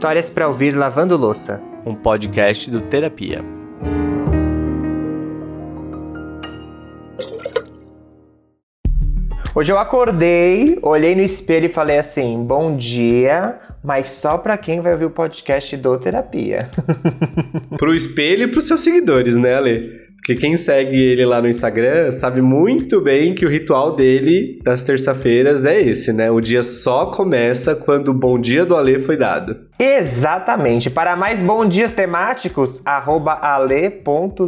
Histórias para ouvir lavando louça, um podcast do Terapia. Hoje eu acordei, olhei no espelho e falei assim: "Bom dia, mas só para quem vai ouvir o podcast do Terapia". pro espelho e pros seus seguidores, né, Ale? Porque quem segue ele lá no Instagram sabe muito bem que o ritual dele das terça-feiras é esse, né? O dia só começa quando o bom dia do Ale foi dado. Exatamente. Para mais bom dias temáticos, arroba ale.csimone.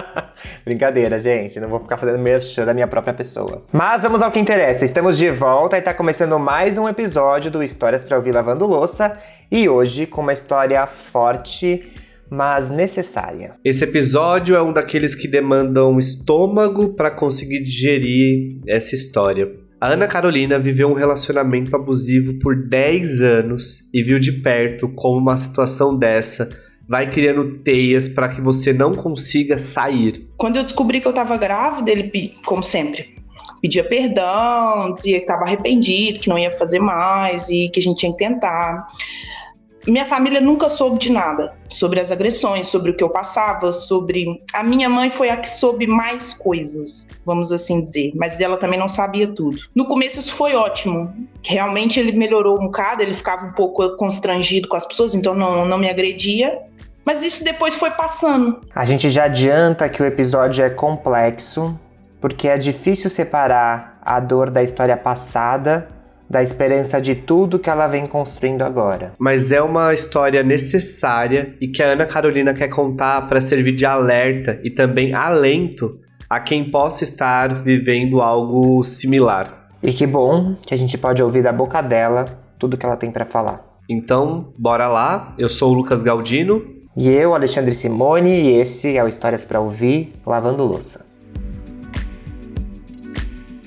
Brincadeira, gente. Não vou ficar fazendo merchan da minha própria pessoa. Mas vamos ao que interessa. Estamos de volta e está começando mais um episódio do Histórias para Ouvir Lavando Louça. E hoje com uma história forte mas necessária. Esse episódio é um daqueles que demandam estômago para conseguir digerir essa história. A Ana Carolina viveu um relacionamento abusivo por 10 anos e viu de perto como uma situação dessa vai criando teias para que você não consiga sair. Quando eu descobri que eu estava grávida, ele, como sempre, pedia perdão, dizia que estava arrependido, que não ia fazer mais e que a gente tinha que tentar. Minha família nunca soube de nada sobre as agressões, sobre o que eu passava, sobre. A minha mãe foi a que soube mais coisas, vamos assim dizer, mas dela também não sabia tudo. No começo isso foi ótimo. Realmente ele melhorou um bocado, ele ficava um pouco constrangido com as pessoas, então não, não me agredia. Mas isso depois foi passando. A gente já adianta que o episódio é complexo, porque é difícil separar a dor da história passada da esperança de tudo que ela vem construindo agora. Mas é uma história necessária e que a Ana Carolina quer contar para servir de alerta e também alento a quem possa estar vivendo algo similar. E que bom que a gente pode ouvir da boca dela tudo que ela tem para falar. Então, bora lá. Eu sou o Lucas Galdino. E eu, Alexandre Simone, e esse é o Histórias para Ouvir Lavando Louça.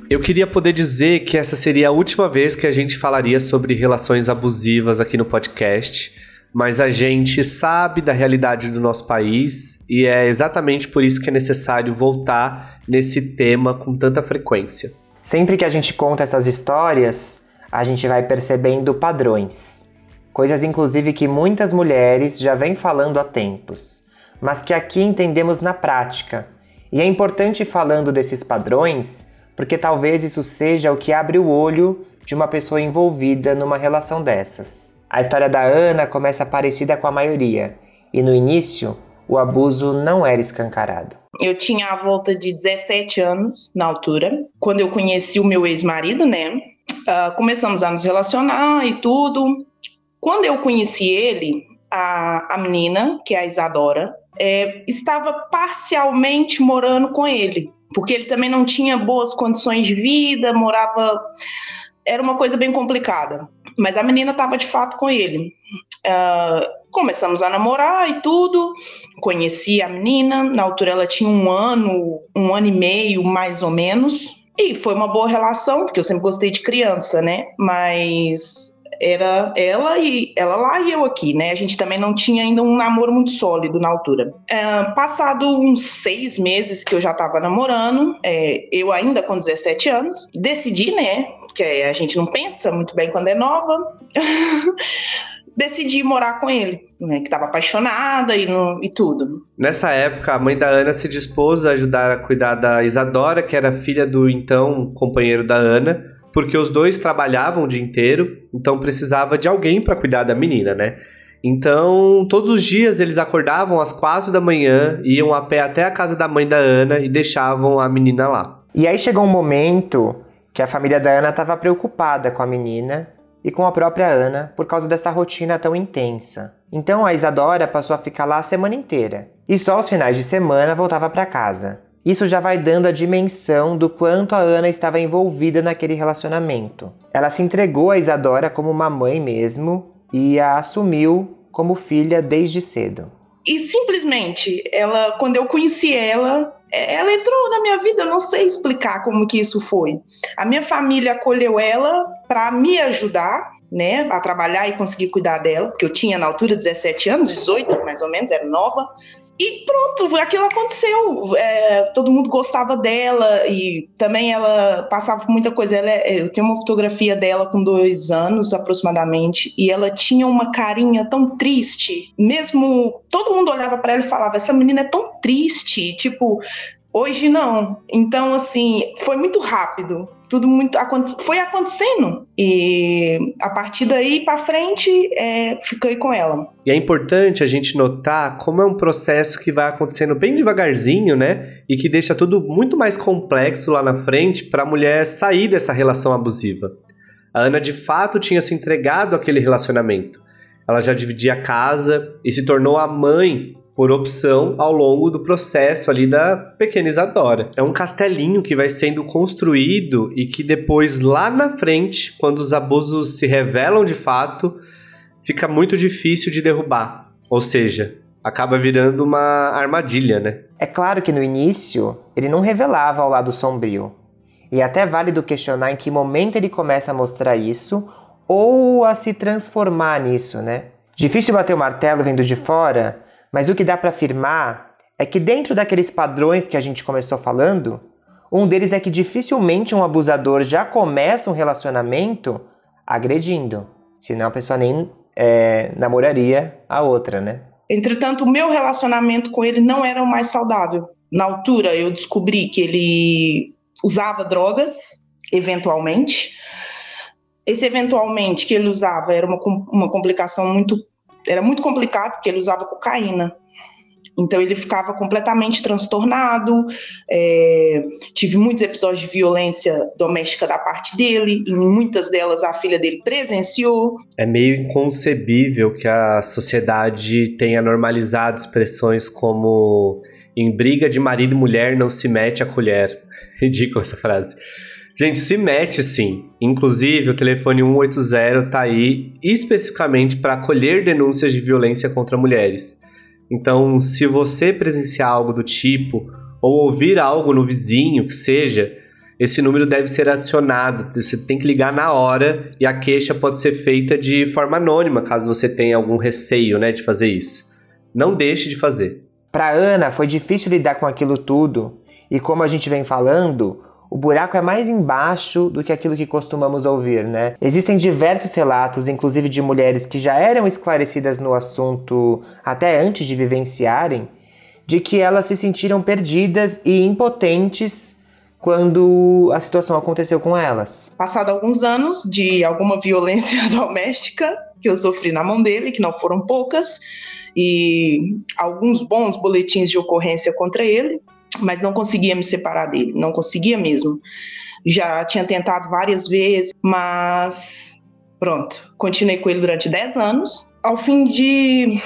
Eu queria poder dizer que essa seria a última vez que a gente falaria sobre relações abusivas aqui no podcast, mas a gente sabe da realidade do nosso país e é exatamente por isso que é necessário voltar nesse tema com tanta frequência. Sempre que a gente conta essas histórias, a gente vai percebendo padrões. Coisas, inclusive, que muitas mulheres já vêm falando há tempos, mas que aqui entendemos na prática. E é importante, falando desses padrões, porque talvez isso seja o que abre o olho de uma pessoa envolvida numa relação dessas. A história da Ana começa parecida com a maioria, e no início o abuso não era escancarado. Eu tinha a volta de 17 anos na altura, quando eu conheci o meu ex-marido, né? Uh, começamos a nos relacionar e tudo. Quando eu conheci ele, a, a menina, que é a Isadora, é, estava parcialmente morando com ele porque ele também não tinha boas condições de vida, morava. Era uma coisa bem complicada. Mas a menina estava de fato com ele. Uh, começamos a namorar e tudo. Conheci a menina. Na altura ela tinha um ano, um ano e meio, mais ou menos. E foi uma boa relação, porque eu sempre gostei de criança, né? Mas era ela e ela lá e eu aqui, né? A gente também não tinha ainda um namoro muito sólido na altura. É, passado uns seis meses que eu já tava namorando, é, eu ainda com 17 anos, decidi, né? Que a gente não pensa muito bem quando é nova. decidi morar com ele, né, que estava apaixonada e, no, e tudo. Nessa época, a mãe da Ana se dispôs a ajudar a cuidar da Isadora, que era filha do então companheiro da Ana, porque os dois trabalhavam o dia inteiro, então precisava de alguém para cuidar da menina, né? Então, todos os dias eles acordavam às quatro da manhã, iam a pé até a casa da mãe da Ana e deixavam a menina lá. E aí chegou um momento que a família da Ana estava preocupada com a menina e com a própria Ana por causa dessa rotina tão intensa. Então a Isadora passou a ficar lá a semana inteira e só aos finais de semana voltava para casa. Isso já vai dando a dimensão do quanto a Ana estava envolvida naquele relacionamento. Ela se entregou a Isadora como uma mãe mesmo e a assumiu como filha desde cedo. E simplesmente, ela, quando eu conheci ela, ela entrou na minha vida, eu não sei explicar como que isso foi. A minha família acolheu ela para me ajudar, né, a trabalhar e conseguir cuidar dela, porque eu tinha na altura 17 anos, 18 mais ou menos, era nova. E pronto, aquilo aconteceu. É, todo mundo gostava dela e também ela passava por muita coisa. Ela é, eu tenho uma fotografia dela com dois anos aproximadamente e ela tinha uma carinha tão triste. Mesmo todo mundo olhava para ela e falava: essa menina é tão triste. Tipo, hoje não. Então, assim, foi muito rápido tudo muito foi acontecendo e a partir daí para frente é, fiquei com ela. E é importante a gente notar como é um processo que vai acontecendo bem devagarzinho, né? E que deixa tudo muito mais complexo lá na frente para a mulher sair dessa relação abusiva. A Ana de fato tinha se entregado àquele relacionamento. Ela já dividia a casa e se tornou a mãe por opção ao longo do processo ali da pequena Isadora. É um castelinho que vai sendo construído e que depois, lá na frente, quando os abusos se revelam de fato, fica muito difícil de derrubar. Ou seja, acaba virando uma armadilha, né? É claro que no início ele não revelava ao lado sombrio. E até válido questionar em que momento ele começa a mostrar isso ou a se transformar nisso, né? Difícil bater o martelo vendo de fora, mas o que dá para afirmar é que dentro daqueles padrões que a gente começou falando, um deles é que dificilmente um abusador já começa um relacionamento agredindo, senão a pessoa nem é, namoraria a outra, né? Entretanto, o meu relacionamento com ele não era o mais saudável. Na altura, eu descobri que ele usava drogas, eventualmente. Esse eventualmente que ele usava era uma, uma complicação muito era muito complicado porque ele usava cocaína. Então ele ficava completamente transtornado. É, tive muitos episódios de violência doméstica da parte dele, e muitas delas a filha dele presenciou. É meio inconcebível que a sociedade tenha normalizado expressões como em briga de marido e mulher não se mete a colher. Ridícula essa frase. Gente, se mete sim. Inclusive, o telefone 180 tá aí especificamente para acolher denúncias de violência contra mulheres. Então, se você presenciar algo do tipo, ou ouvir algo no vizinho que seja, esse número deve ser acionado. Você tem que ligar na hora e a queixa pode ser feita de forma anônima, caso você tenha algum receio né, de fazer isso. Não deixe de fazer. Para Ana, foi difícil lidar com aquilo tudo. E como a gente vem falando, o buraco é mais embaixo do que aquilo que costumamos ouvir, né? Existem diversos relatos, inclusive de mulheres que já eram esclarecidas no assunto até antes de vivenciarem, de que elas se sentiram perdidas e impotentes quando a situação aconteceu com elas. Passado alguns anos de alguma violência doméstica que eu sofri na mão dele, que não foram poucas, e alguns bons boletins de ocorrência contra ele, mas não conseguia me separar dele, não conseguia mesmo. Já tinha tentado várias vezes, mas pronto, continuei com ele durante 10 anos. Ao fim de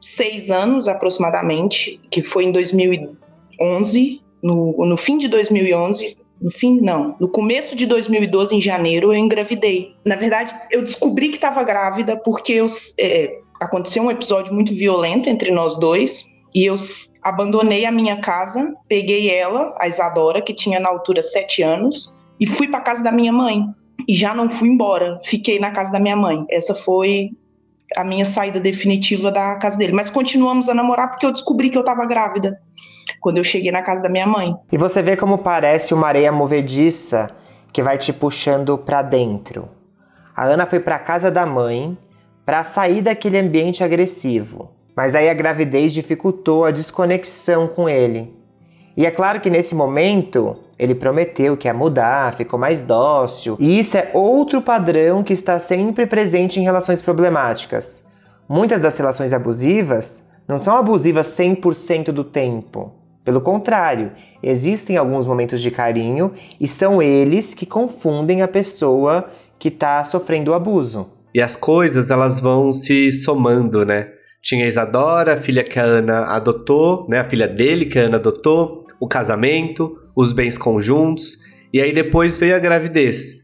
seis anos aproximadamente, que foi em 2011, no, no fim de 2011, no fim, não. No começo de 2012, em janeiro, eu engravidei. Na verdade, eu descobri que estava grávida porque eu, é, aconteceu um episódio muito violento entre nós dois. E eu abandonei a minha casa, peguei ela, a Isadora, que tinha na altura sete anos, e fui para casa da minha mãe. E já não fui embora, fiquei na casa da minha mãe. Essa foi a minha saída definitiva da casa dele. Mas continuamos a namorar porque eu descobri que eu estava grávida quando eu cheguei na casa da minha mãe. E você vê como parece uma areia movediça que vai te puxando para dentro. A Ana foi para casa da mãe para sair daquele ambiente agressivo. Mas aí a gravidez dificultou a desconexão com ele. E é claro que nesse momento ele prometeu que ia mudar, ficou mais dócil. E isso é outro padrão que está sempre presente em relações problemáticas. Muitas das relações abusivas não são abusivas 100% do tempo. Pelo contrário, existem alguns momentos de carinho e são eles que confundem a pessoa que está sofrendo o abuso. E as coisas elas vão se somando, né? Tinha a Isadora, a filha que a Ana adotou, né? A filha dele que a Ana adotou, o casamento, os bens conjuntos, e aí depois veio a gravidez.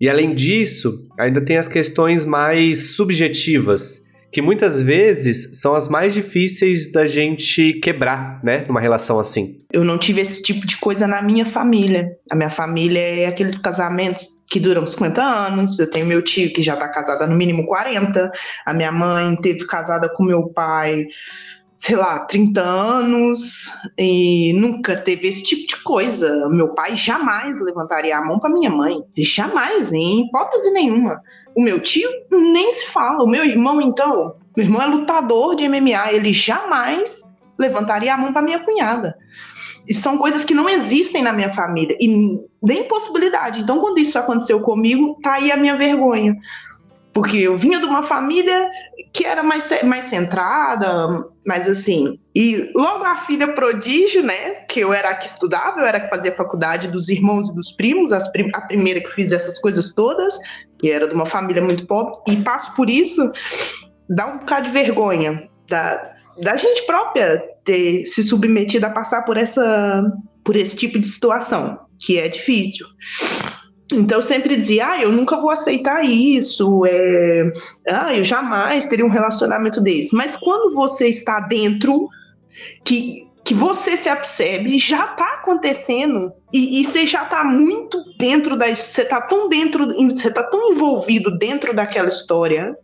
E além disso, ainda tem as questões mais subjetivas, que muitas vezes são as mais difíceis da gente quebrar, né? Numa relação assim. Eu não tive esse tipo de coisa na minha família. A minha família é aqueles casamentos que duram 50 anos. Eu tenho meu tio que já está casado no mínimo 40. A minha mãe teve casada com meu pai sei lá, 30 anos e nunca teve esse tipo de coisa. Meu pai jamais levantaria a mão para minha mãe. Jamais, em hipótese nenhuma. O meu tio nem se fala. O meu irmão, então, meu irmão é lutador de MMA, ele jamais levantaria a mão para minha cunhada. E são coisas que não existem na minha família e nem possibilidade. Então, quando isso aconteceu comigo, tá aí a minha vergonha. Porque eu vinha de uma família que era mais, mais centrada, mais assim. E logo a filha prodígio, né? Que eu era a que estudava, eu era a que fazia faculdade dos irmãos e dos primos, as, a primeira que fiz essas coisas todas, que era de uma família muito pobre. E passo por isso, dá um bocado de vergonha da, da gente própria ter se submetido a passar por essa por esse tipo de situação, que é difícil. Então eu sempre dizia, ah, eu nunca vou aceitar isso, é... ah, eu jamais teria um relacionamento desse. Mas quando você está dentro, que, que você se apercebe, já está acontecendo e, e, você já está muito dentro da, você está tão dentro, você está tão envolvido dentro daquela história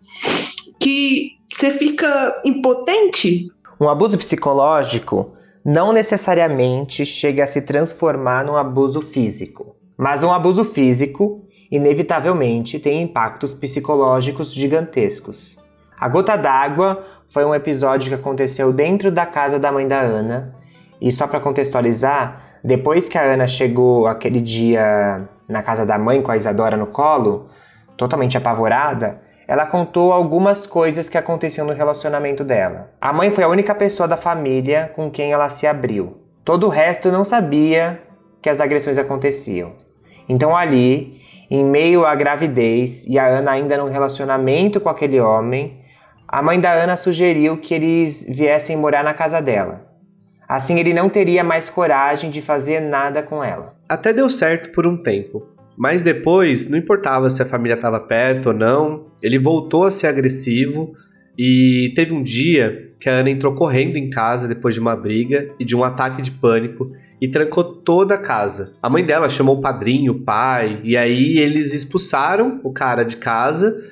que você fica impotente. Um abuso psicológico não necessariamente chega a se transformar num abuso físico. Mas um abuso físico, inevitavelmente, tem impactos psicológicos gigantescos. A gota d'água foi um episódio que aconteceu dentro da casa da mãe da Ana. E só para contextualizar, depois que a Ana chegou aquele dia na casa da mãe com a Isadora no colo, totalmente apavorada, ela contou algumas coisas que aconteciam no relacionamento dela. A mãe foi a única pessoa da família com quem ela se abriu. Todo o resto não sabia que as agressões aconteciam. Então ali, em meio à gravidez e a Ana ainda num relacionamento com aquele homem, a mãe da Ana sugeriu que eles viessem morar na casa dela. Assim ele não teria mais coragem de fazer nada com ela. Até deu certo por um tempo. Mas depois, não importava se a família estava perto ou não, ele voltou a ser agressivo e teve um dia que a Ana entrou correndo em casa depois de uma briga e de um ataque de pânico e trancou toda a casa. A mãe dela chamou o padrinho, o pai, e aí eles expulsaram o cara de casa.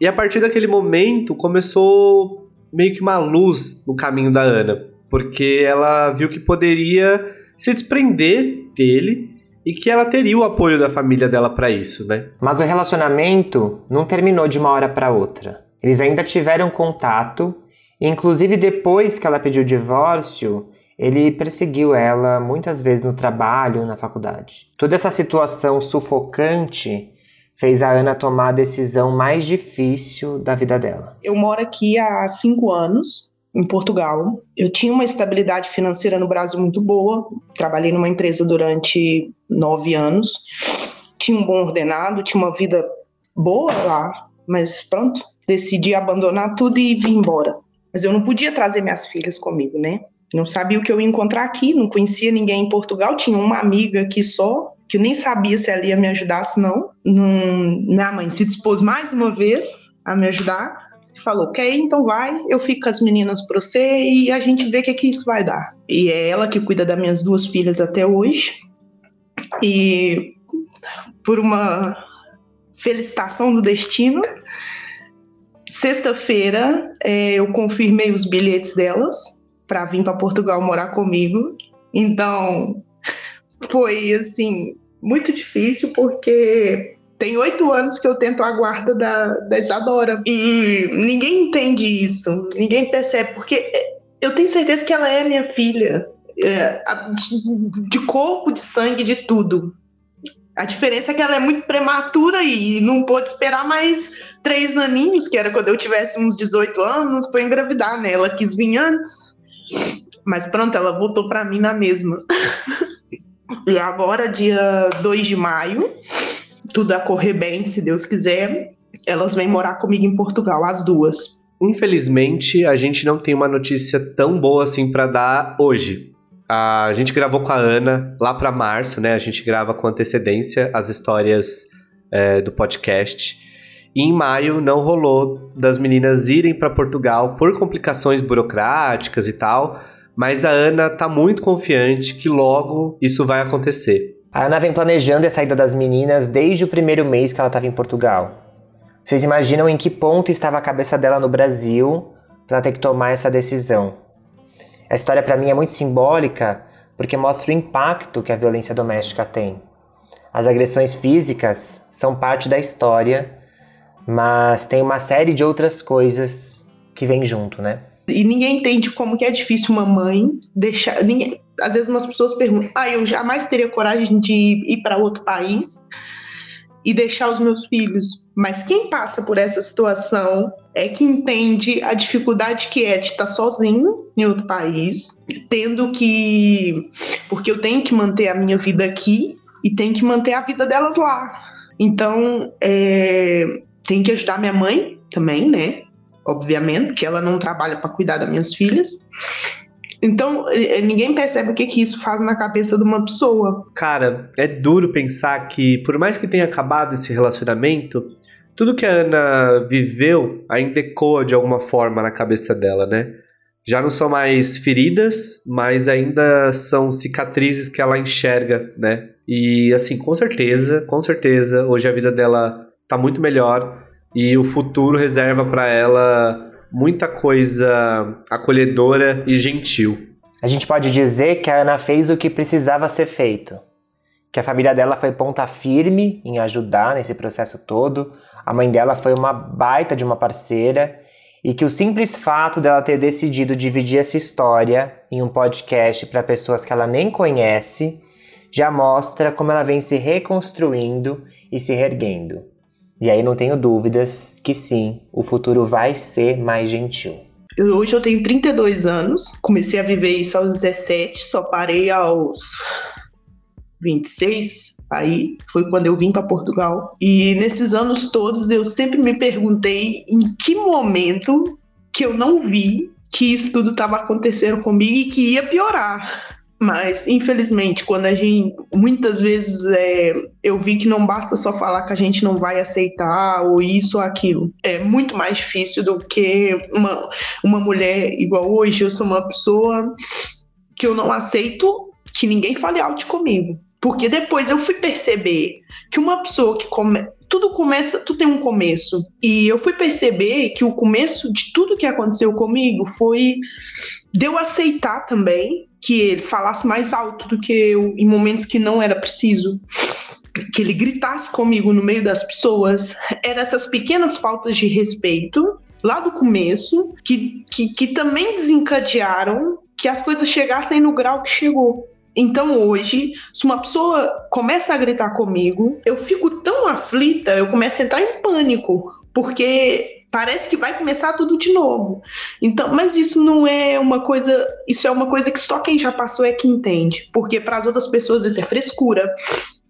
E a partir daquele momento começou meio que uma luz no caminho da Ana, porque ela viu que poderia se desprender dele e que ela teria o apoio da família dela para isso, né? Mas o relacionamento não terminou de uma hora para outra. Eles ainda tiveram contato, inclusive depois que ela pediu o divórcio, ele perseguiu ela muitas vezes no trabalho, na faculdade. Toda essa situação sufocante fez a Ana tomar a decisão mais difícil da vida dela. Eu moro aqui há cinco anos, em Portugal. Eu tinha uma estabilidade financeira no Brasil muito boa. Trabalhei numa empresa durante nove anos. Tinha um bom ordenado, tinha uma vida boa lá, mas pronto, decidi abandonar tudo e vir embora. Mas eu não podia trazer minhas filhas comigo, né? Não sabia o que eu ia encontrar aqui, não conhecia ninguém em Portugal, tinha uma amiga aqui só, que eu nem sabia se ela ia me ajudar, se não. Minha mãe se dispôs mais uma vez a me ajudar, falou, ok, então vai, eu fico com as meninas para você e a gente vê o que, que isso vai dar. E é ela que cuida das minhas duas filhas até hoje. E por uma felicitação do destino, sexta-feira é, eu confirmei os bilhetes delas para vir para Portugal morar comigo. Então, foi assim muito difícil porque tem oito anos que eu tento a guarda da, da Isadora e ninguém entende isso, ninguém percebe porque eu tenho certeza que ela é minha filha, é, de corpo, de sangue, de tudo. A diferença é que ela é muito prematura e não pôde esperar mais três aninhos, que era quando eu tivesse uns 18 anos, para engravidar, né? Ela quis vir antes. Mas pronto, ela voltou para mim na mesma. e agora, dia 2 de maio, tudo a correr bem, se Deus quiser, elas vêm morar comigo em Portugal, as duas. Infelizmente, a gente não tem uma notícia tão boa assim para dar hoje. A gente gravou com a Ana lá para março, né? A gente grava com antecedência as histórias é, do podcast. E em maio não rolou das meninas irem para Portugal por complicações burocráticas e tal, mas a Ana tá muito confiante que logo isso vai acontecer. A Ana vem planejando a saída das meninas desde o primeiro mês que ela estava em Portugal. Vocês imaginam em que ponto estava a cabeça dela no Brasil para ter que tomar essa decisão? A história para mim é muito simbólica porque mostra o impacto que a violência doméstica tem. As agressões físicas são parte da história, mas tem uma série de outras coisas que vêm junto, né? E ninguém entende como que é difícil uma mãe deixar. Ninguém, às vezes umas pessoas perguntam: ah, eu jamais teria coragem de ir para outro país e deixar os meus filhos. Mas quem passa por essa situação é que entende a dificuldade que é de estar sozinho em outro país, tendo que. Porque eu tenho que manter a minha vida aqui e tenho que manter a vida delas lá. Então, é, tem que ajudar minha mãe também, né? Obviamente, que ela não trabalha para cuidar das minhas filhas. Então, é, é, ninguém percebe o que, que isso faz na cabeça de uma pessoa. Cara, é duro pensar que, por mais que tenha acabado esse relacionamento, tudo que a Ana viveu ainda ecoa de alguma forma na cabeça dela, né? Já não são mais feridas, mas ainda são cicatrizes que ela enxerga, né? E assim, com certeza, com certeza, hoje a vida dela tá muito melhor e o futuro reserva para ela muita coisa acolhedora e gentil. A gente pode dizer que a Ana fez o que precisava ser feito. Que a família dela foi ponta firme em ajudar nesse processo todo. A mãe dela foi uma baita de uma parceira e que o simples fato dela ter decidido dividir essa história em um podcast para pessoas que ela nem conhece já mostra como ela vem se reconstruindo e se reerguendo. E aí não tenho dúvidas que sim, o futuro vai ser mais gentil. Eu, hoje eu tenho 32 anos, comecei a viver isso aos 17, só parei aos 26. Aí foi quando eu vim para Portugal. E nesses anos todos eu sempre me perguntei em que momento que eu não vi que isso tudo estava acontecendo comigo e que ia piorar. Mas, infelizmente, quando a gente. Muitas vezes é, eu vi que não basta só falar que a gente não vai aceitar, ou isso ou aquilo. É muito mais difícil do que uma, uma mulher igual hoje. Eu sou uma pessoa que eu não aceito que ninguém fale alto comigo. Porque depois eu fui perceber que uma pessoa que come, tudo começa, tudo tem um começo. E eu fui perceber que o começo de tudo que aconteceu comigo foi de eu aceitar também que ele falasse mais alto do que eu em momentos que não era preciso. Que ele gritasse comigo no meio das pessoas. Eram essas pequenas faltas de respeito lá do começo que, que, que também desencadearam que as coisas chegassem no grau que chegou. Então hoje, se uma pessoa começa a gritar comigo, eu fico tão aflita, eu começo a entrar em pânico, porque parece que vai começar tudo de novo. Então, mas isso não é uma coisa, isso é uma coisa que só quem já passou é que entende, porque para as outras pessoas isso é frescura.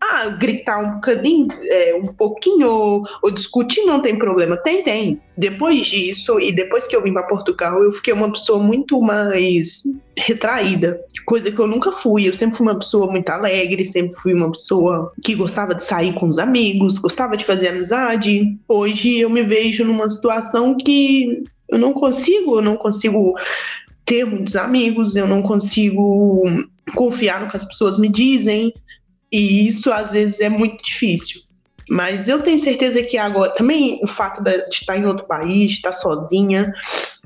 Ah, gritar um bocadinho, é, um pouquinho, ou, ou, discutir não tem problema. Tem, tem. Depois disso, e depois que eu vim para Portugal, eu fiquei uma pessoa muito mais retraída, coisa que eu nunca fui. Eu sempre fui uma pessoa muito alegre, sempre fui uma pessoa que gostava de sair com os amigos, gostava de fazer amizade. Hoje eu me vejo numa situação que eu não consigo, eu não consigo ter muitos amigos, eu não consigo confiar no que as pessoas me dizem. E isso às vezes é muito difícil. Mas eu tenho certeza que agora, também o fato de estar em outro país, estar sozinha,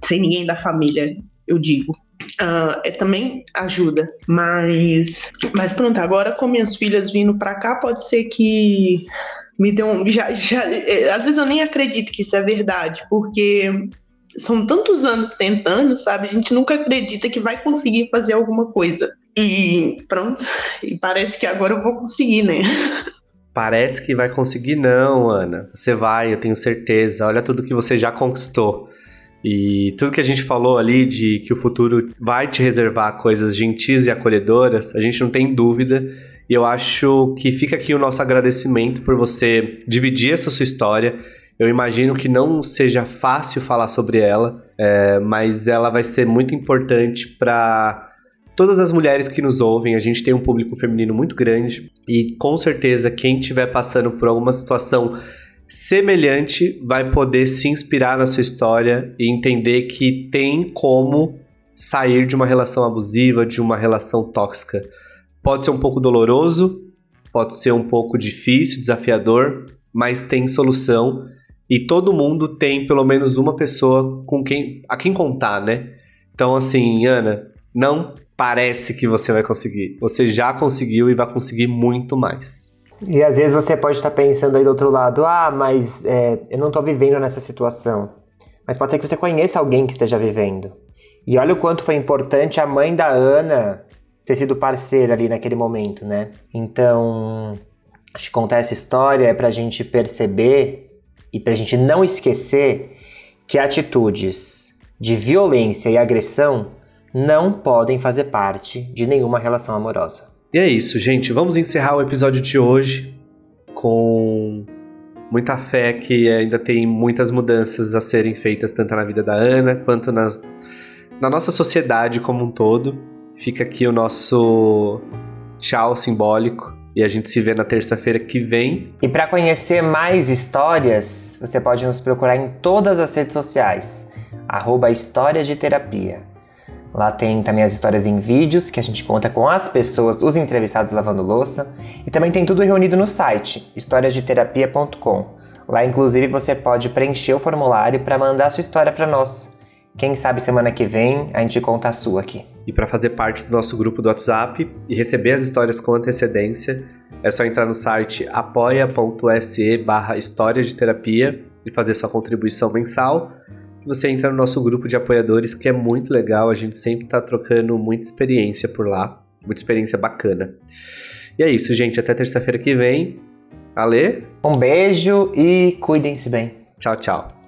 sem ninguém da família, eu digo, uh, é, também ajuda. Mas, mas pronto, agora com minhas filhas vindo para cá, pode ser que me dê um. Já, já, é, às vezes eu nem acredito que isso é verdade, porque são tantos anos tentando, sabe? A gente nunca acredita que vai conseguir fazer alguma coisa. E pronto, e parece que agora eu vou conseguir, né? Parece que vai conseguir, não, Ana. Você vai, eu tenho certeza. Olha tudo que você já conquistou. E tudo que a gente falou ali de que o futuro vai te reservar coisas gentis e acolhedoras, a gente não tem dúvida. E eu acho que fica aqui o nosso agradecimento por você dividir essa sua história. Eu imagino que não seja fácil falar sobre ela, é, mas ela vai ser muito importante para todas as mulheres que nos ouvem, a gente tem um público feminino muito grande e com certeza quem estiver passando por alguma situação semelhante vai poder se inspirar na sua história e entender que tem como sair de uma relação abusiva, de uma relação tóxica. Pode ser um pouco doloroso, pode ser um pouco difícil, desafiador, mas tem solução e todo mundo tem pelo menos uma pessoa com quem a quem contar, né? Então assim, Ana, não parece que você vai conseguir. Você já conseguiu e vai conseguir muito mais. E às vezes você pode estar pensando aí do outro lado, ah, mas é, eu não estou vivendo nessa situação. Mas pode ser que você conheça alguém que esteja vivendo. E olha o quanto foi importante a mãe da Ana ter sido parceira ali naquele momento, né? Então, acho que contar essa história é para a gente perceber e para a gente não esquecer que atitudes de violência e agressão não podem fazer parte de nenhuma relação amorosa. E é isso, gente. Vamos encerrar o episódio de hoje com muita fé que ainda tem muitas mudanças a serem feitas, tanto na vida da Ana quanto nas, na nossa sociedade como um todo. Fica aqui o nosso tchau simbólico e a gente se vê na terça-feira que vem. E para conhecer mais histórias, você pode nos procurar em todas as redes sociais, arroba Histórias de Terapia. Lá tem também as histórias em vídeos, que a gente conta com as pessoas, os entrevistados lavando louça. E também tem tudo reunido no site, historiasdeterapia.com. Lá, inclusive, você pode preencher o formulário para mandar a sua história para nós. Quem sabe semana que vem a gente conta a sua aqui. E para fazer parte do nosso grupo do WhatsApp e receber as histórias com antecedência, é só entrar no site apoia.se barra de terapia e fazer sua contribuição mensal você entra no nosso grupo de apoiadores, que é muito legal. A gente sempre está trocando muita experiência por lá. Muita experiência bacana. E é isso, gente. Até terça-feira que vem. Ale? Um beijo e cuidem-se bem. Tchau, tchau.